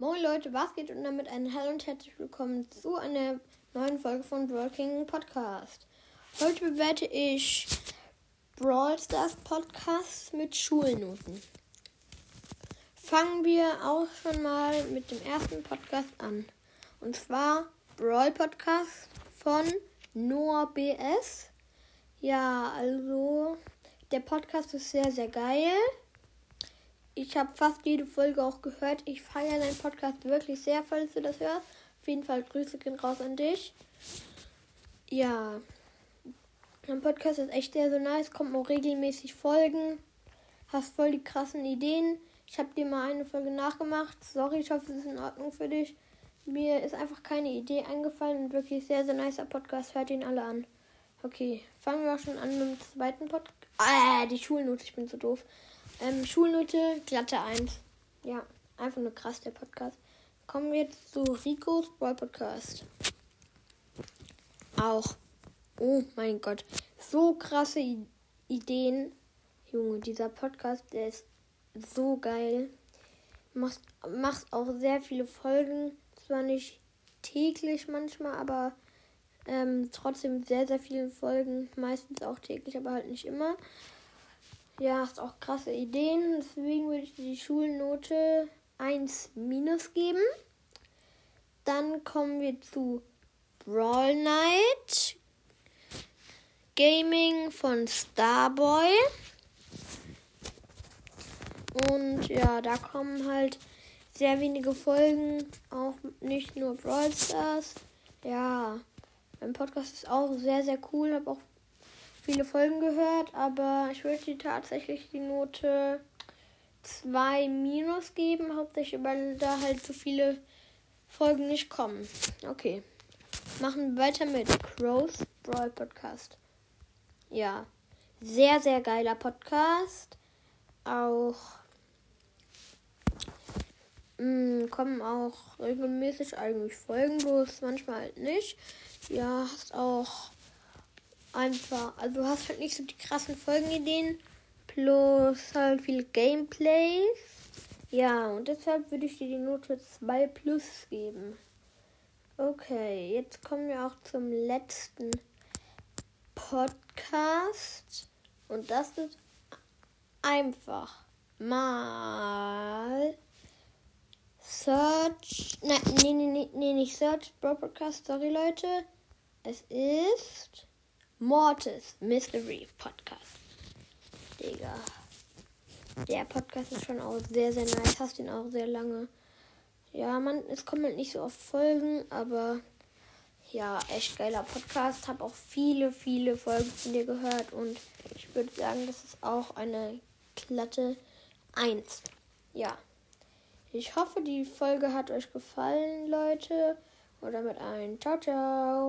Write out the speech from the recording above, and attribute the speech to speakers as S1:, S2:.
S1: Moin Leute, was geht und damit ein Hallo und herzlich willkommen zu einer neuen Folge von Working Podcast. Heute bewerte ich Brawl Stars Podcast mit Schulnoten. Fangen wir auch schon mal mit dem ersten Podcast an. Und zwar Brawl Podcast von Noah BS. Ja, also der Podcast ist sehr, sehr geil. Ich habe fast jede Folge auch gehört. Ich feiere deinen Podcast wirklich sehr, falls du das hörst. Auf jeden Fall Grüße gehen raus an dich. Ja, dein Podcast ist echt sehr so nice. Kommt auch regelmäßig Folgen. Hast voll die krassen Ideen. Ich habe dir mal eine Folge nachgemacht. Sorry, ich hoffe, es ist in Ordnung für dich. Mir ist einfach keine Idee eingefallen und wirklich sehr, sehr nicer Podcast. Hört ihn alle an. Okay, fangen wir auch schon an mit dem zweiten Podcast. Ah, die Schulnote, ich bin so doof. Ähm, Schulnote, glatte 1. Ja, einfach nur krass, der Podcast. Kommen wir jetzt zu Ricos Brawl Podcast. Auch. Oh mein Gott. So krasse I Ideen. Junge, dieser Podcast, der ist so geil. Machst, machst auch sehr viele Folgen. Zwar nicht täglich manchmal, aber ähm, trotzdem sehr, sehr viele Folgen. Meistens auch täglich, aber halt nicht immer. Ja, hast auch krasse Ideen. Deswegen würde ich die Schulnote 1 minus geben. Dann kommen wir zu Brawl Night. Gaming von Starboy. Und ja, da kommen halt sehr wenige Folgen. Auch nicht nur Brawl Stars. Ja, mein Podcast ist auch sehr, sehr cool. Habe auch viele Folgen gehört, aber ich würde dir tatsächlich die Note 2 minus geben, hauptsächlich weil da halt so viele Folgen nicht kommen. Okay. Machen wir weiter mit Crows Brawl Podcast. Ja, sehr, sehr geiler Podcast. Auch mh, mm, kommen auch regelmäßig eigentlich Folgen, bloß manchmal halt nicht. Ja, hast auch einfach, also hast halt nicht so die krassen Folgenideen, plus halt viele Gameplays. Ja, und deshalb würde ich dir die Note 2 plus geben. Okay, jetzt kommen wir auch zum letzten Podcast. Und das ist einfach mal Search. Nein, nee, nee, nee, nicht Search Broadcast, sorry Leute. Es ist Mortis Mystery Podcast. Digga. Der Podcast ist schon auch sehr, sehr nice. Hast ihn auch sehr lange. Ja, man, es kommen halt nicht so oft Folgen, aber ja, echt geiler Podcast. Hab auch viele, viele Folgen von dir gehört und ich würde sagen, das ist auch eine glatte 1. Ja. Ich hoffe, die Folge hat euch gefallen, Leute. Und damit ein Ciao, ciao.